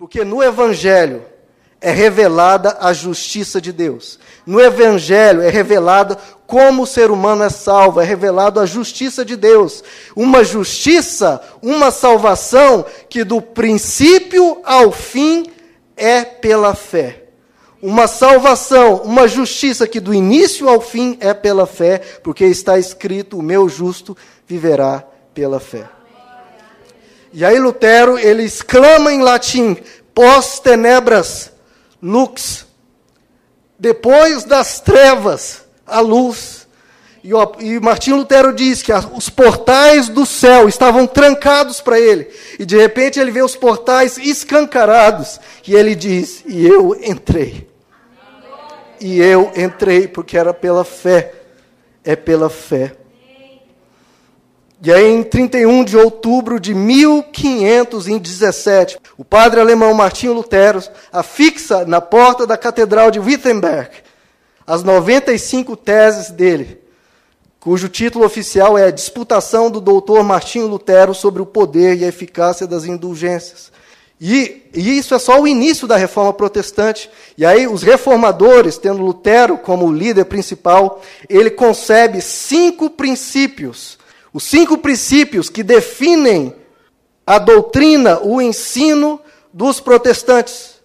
Porque no Evangelho é revelada a justiça de Deus. No Evangelho é revelada como o ser humano é salvo, é revelado a justiça de Deus. Uma justiça, uma salvação que do princípio ao fim é pela fé. Uma salvação, uma justiça que do início ao fim é pela fé, porque está escrito: o meu justo viverá pela fé. E aí Lutero, ele exclama em latim: pós tenebras lux. Depois das trevas, a luz. E, o, e Martim Lutero diz que os portais do céu estavam trancados para ele. E de repente ele vê os portais escancarados. E ele diz: E eu entrei. E eu entrei, porque era pela fé. É pela fé. E aí, em 31 de outubro de 1517, o padre alemão Martinho Lutero afixa na porta da Catedral de Wittenberg as 95 teses dele, cujo título oficial é Disputação do doutor Martinho Lutero sobre o poder e a eficácia das indulgências. E, e, isso é só o início da reforma protestante. E aí, os reformadores, tendo Lutero como líder principal, ele concebe cinco princípios os cinco princípios que definem a doutrina, o ensino dos protestantes.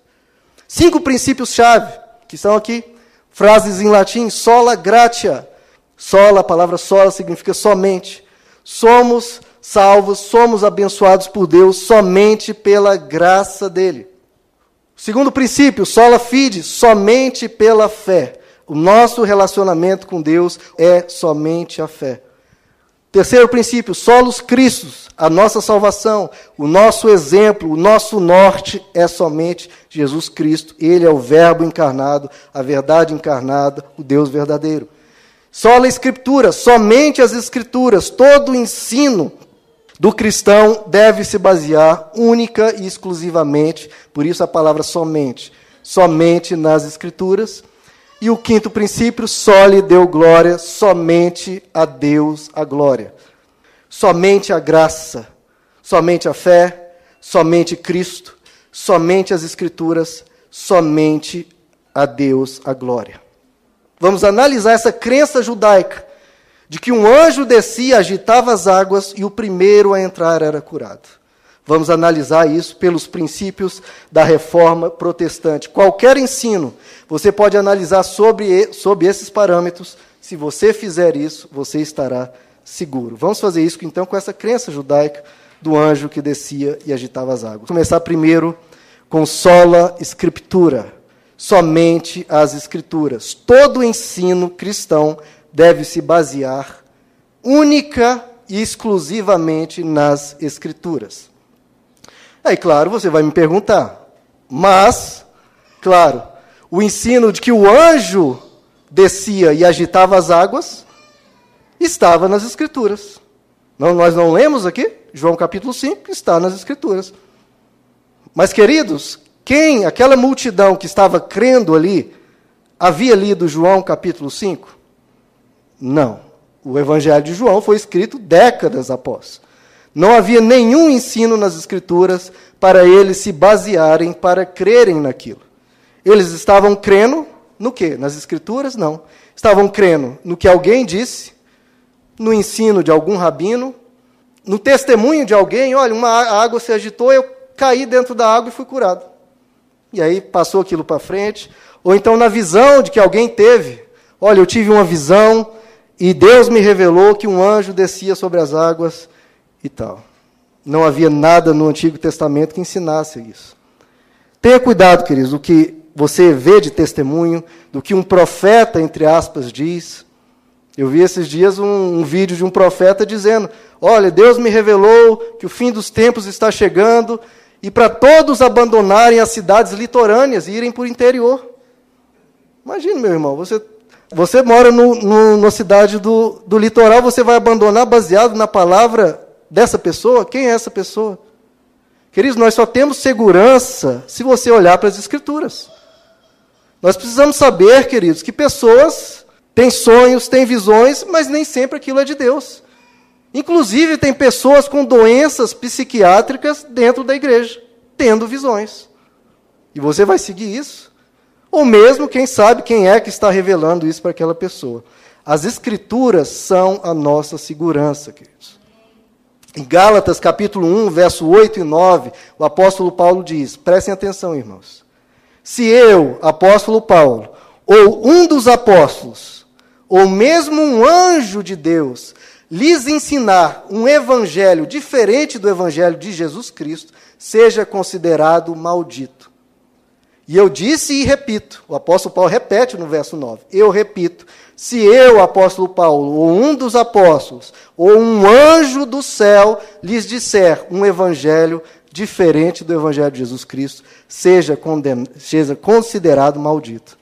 Cinco princípios-chave, que são aqui, frases em latim, sola gratia. Sola, a palavra sola significa somente. Somos salvos, somos abençoados por Deus somente pela graça dele. Segundo princípio, sola fide, somente pela fé. O nosso relacionamento com Deus é somente a fé. Terceiro princípio, solos Cristos, a nossa salvação, o nosso exemplo, o nosso norte é somente Jesus Cristo. Ele é o Verbo encarnado, a verdade encarnada, o Deus verdadeiro. Sola Escritura, somente as Escrituras, todo o ensino do cristão deve se basear única e exclusivamente, por isso a palavra somente, somente nas Escrituras. E o quinto princípio, só lhe deu glória, somente a Deus a glória. Somente a graça, somente a fé, somente Cristo, somente as Escrituras, somente a Deus a glória. Vamos analisar essa crença judaica de que um anjo descia, agitava as águas e o primeiro a entrar era curado. Vamos analisar isso pelos princípios da reforma protestante. Qualquer ensino, você pode analisar sobre, sobre esses parâmetros. Se você fizer isso, você estará seguro. Vamos fazer isso então com essa crença judaica do anjo que descia e agitava as águas. Vou começar primeiro com sola escritura, somente as escrituras. Todo ensino cristão deve se basear única e exclusivamente nas escrituras. Aí, claro, você vai me perguntar, mas, claro, o ensino de que o anjo descia e agitava as águas estava nas Escrituras. Não, nós não lemos aqui? João capítulo 5 está nas Escrituras. Mas, queridos, quem, aquela multidão que estava crendo ali, havia lido João capítulo 5? Não. O Evangelho de João foi escrito décadas após. Não havia nenhum ensino nas Escrituras para eles se basearem, para crerem naquilo. Eles estavam crendo no quê? Nas Escrituras? Não. Estavam crendo no que alguém disse, no ensino de algum rabino, no testemunho de alguém: olha, uma água se agitou, eu caí dentro da água e fui curado. E aí passou aquilo para frente. Ou então na visão de que alguém teve: olha, eu tive uma visão e Deus me revelou que um anjo descia sobre as águas e tal. Não havia nada no Antigo Testamento que ensinasse isso. Tenha cuidado, queridos, do que você vê de testemunho, do que um profeta, entre aspas, diz. Eu vi esses dias um, um vídeo de um profeta dizendo: Olha, Deus me revelou que o fim dos tempos está chegando e para todos abandonarem as cidades litorâneas e irem para o interior. Imagina, meu irmão, você, você mora no, no, na cidade do, do litoral, você vai abandonar baseado na palavra dessa pessoa? Quem é essa pessoa? Queridos, nós só temos segurança se você olhar para as Escrituras. Nós precisamos saber, queridos, que pessoas têm sonhos, têm visões, mas nem sempre aquilo é de Deus. Inclusive, tem pessoas com doenças psiquiátricas dentro da igreja, tendo visões. E você vai seguir isso? Ou mesmo, quem sabe, quem é que está revelando isso para aquela pessoa? As Escrituras são a nossa segurança, queridos. Em Gálatas, capítulo 1, verso 8 e 9, o apóstolo Paulo diz: prestem atenção, irmãos. Se eu, apóstolo Paulo, ou um dos apóstolos, ou mesmo um anjo de Deus, lhes ensinar um evangelho diferente do evangelho de Jesus Cristo, seja considerado maldito. E eu disse e repito, o apóstolo Paulo repete no verso 9: eu repito, se eu, apóstolo Paulo, ou um dos apóstolos, ou um anjo do céu lhes disser um evangelho diferente do evangelho de Jesus Cristo, seja, seja considerado maldito.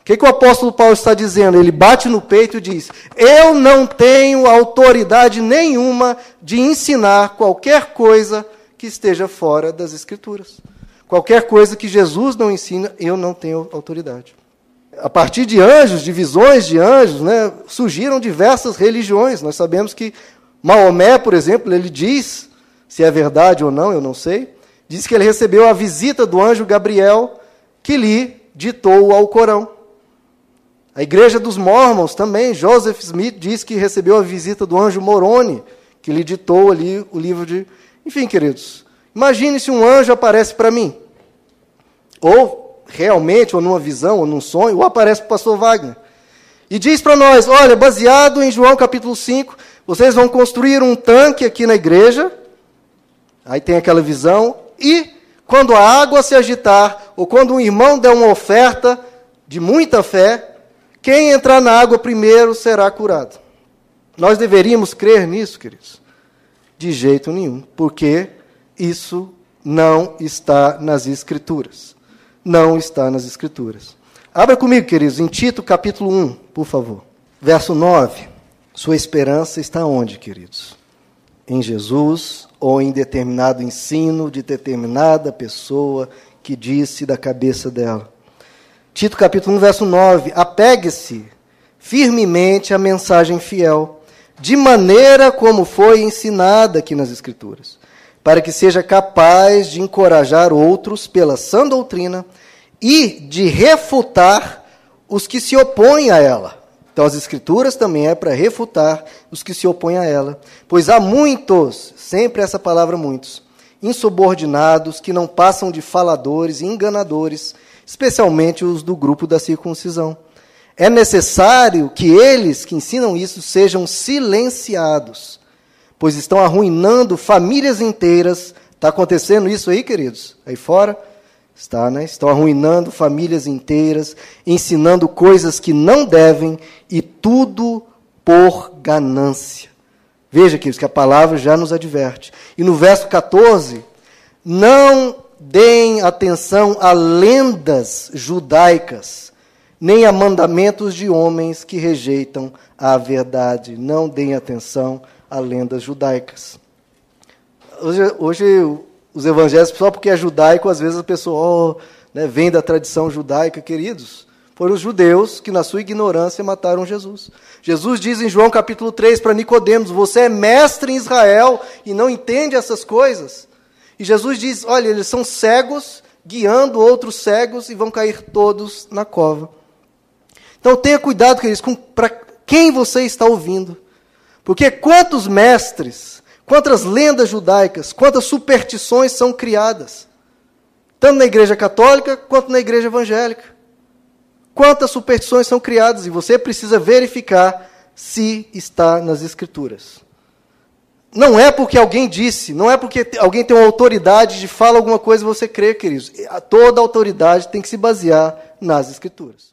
O que, que o apóstolo Paulo está dizendo? Ele bate no peito e diz: Eu não tenho autoridade nenhuma de ensinar qualquer coisa que esteja fora das Escrituras. Qualquer coisa que Jesus não ensina, eu não tenho autoridade. A partir de anjos, de visões de anjos, né, surgiram diversas religiões. Nós sabemos que Maomé, por exemplo, ele diz, se é verdade ou não, eu não sei, diz que ele recebeu a visita do anjo Gabriel, que lhe ditou o Alcorão. A igreja dos Mormons também, Joseph Smith diz que recebeu a visita do anjo Moroni, que lhe ditou ali o livro de. Enfim, queridos, Imagine se um anjo aparece para mim. Ou realmente, ou numa visão, ou num sonho, ou aparece para o pastor Wagner. E diz para nós: olha, baseado em João capítulo 5, vocês vão construir um tanque aqui na igreja. Aí tem aquela visão. E quando a água se agitar, ou quando um irmão der uma oferta de muita fé, quem entrar na água primeiro será curado. Nós deveríamos crer nisso, queridos? De jeito nenhum. Porque isso não está nas Escrituras. Não está nas Escrituras. Abra comigo, queridos, em Tito capítulo 1, por favor. Verso 9. Sua esperança está onde, queridos? Em Jesus ou em determinado ensino de determinada pessoa que disse da cabeça dela? Tito capítulo 1, verso 9. Apegue-se firmemente à mensagem fiel, de maneira como foi ensinada aqui nas Escrituras para que seja capaz de encorajar outros pela sã doutrina e de refutar os que se opõem a ela. Então, as Escrituras também é para refutar os que se opõem a ela. Pois há muitos, sempre essa palavra muitos, insubordinados, que não passam de faladores e enganadores, especialmente os do grupo da circuncisão. É necessário que eles que ensinam isso sejam silenciados pois estão arruinando famílias inteiras. Está acontecendo isso aí, queridos? Aí fora? Está, né? Estão arruinando famílias inteiras, ensinando coisas que não devem e tudo por ganância. Veja, queridos, que a palavra já nos adverte. E no verso 14, não deem atenção a lendas judaicas, nem a mandamentos de homens que rejeitam a verdade. Não deem atenção a a lendas judaicas. Hoje, hoje os evangelhos, só porque é judaico, às vezes a pessoa oh, né, vem da tradição judaica, queridos. Foram os judeus que, na sua ignorância, mataram Jesus. Jesus diz em João capítulo 3 para Nicodemos: Você é mestre em Israel e não entende essas coisas. E Jesus diz: Olha, eles são cegos, guiando outros cegos e vão cair todos na cova. Então tenha cuidado, queridos, para quem você está ouvindo. Porque quantos mestres, quantas lendas judaicas, quantas superstições são criadas, tanto na igreja católica quanto na igreja evangélica. Quantas superstições são criadas e você precisa verificar se está nas escrituras. Não é porque alguém disse, não é porque alguém tem uma autoridade de falar alguma coisa e você crê, queridos. Toda autoridade tem que se basear nas escrituras.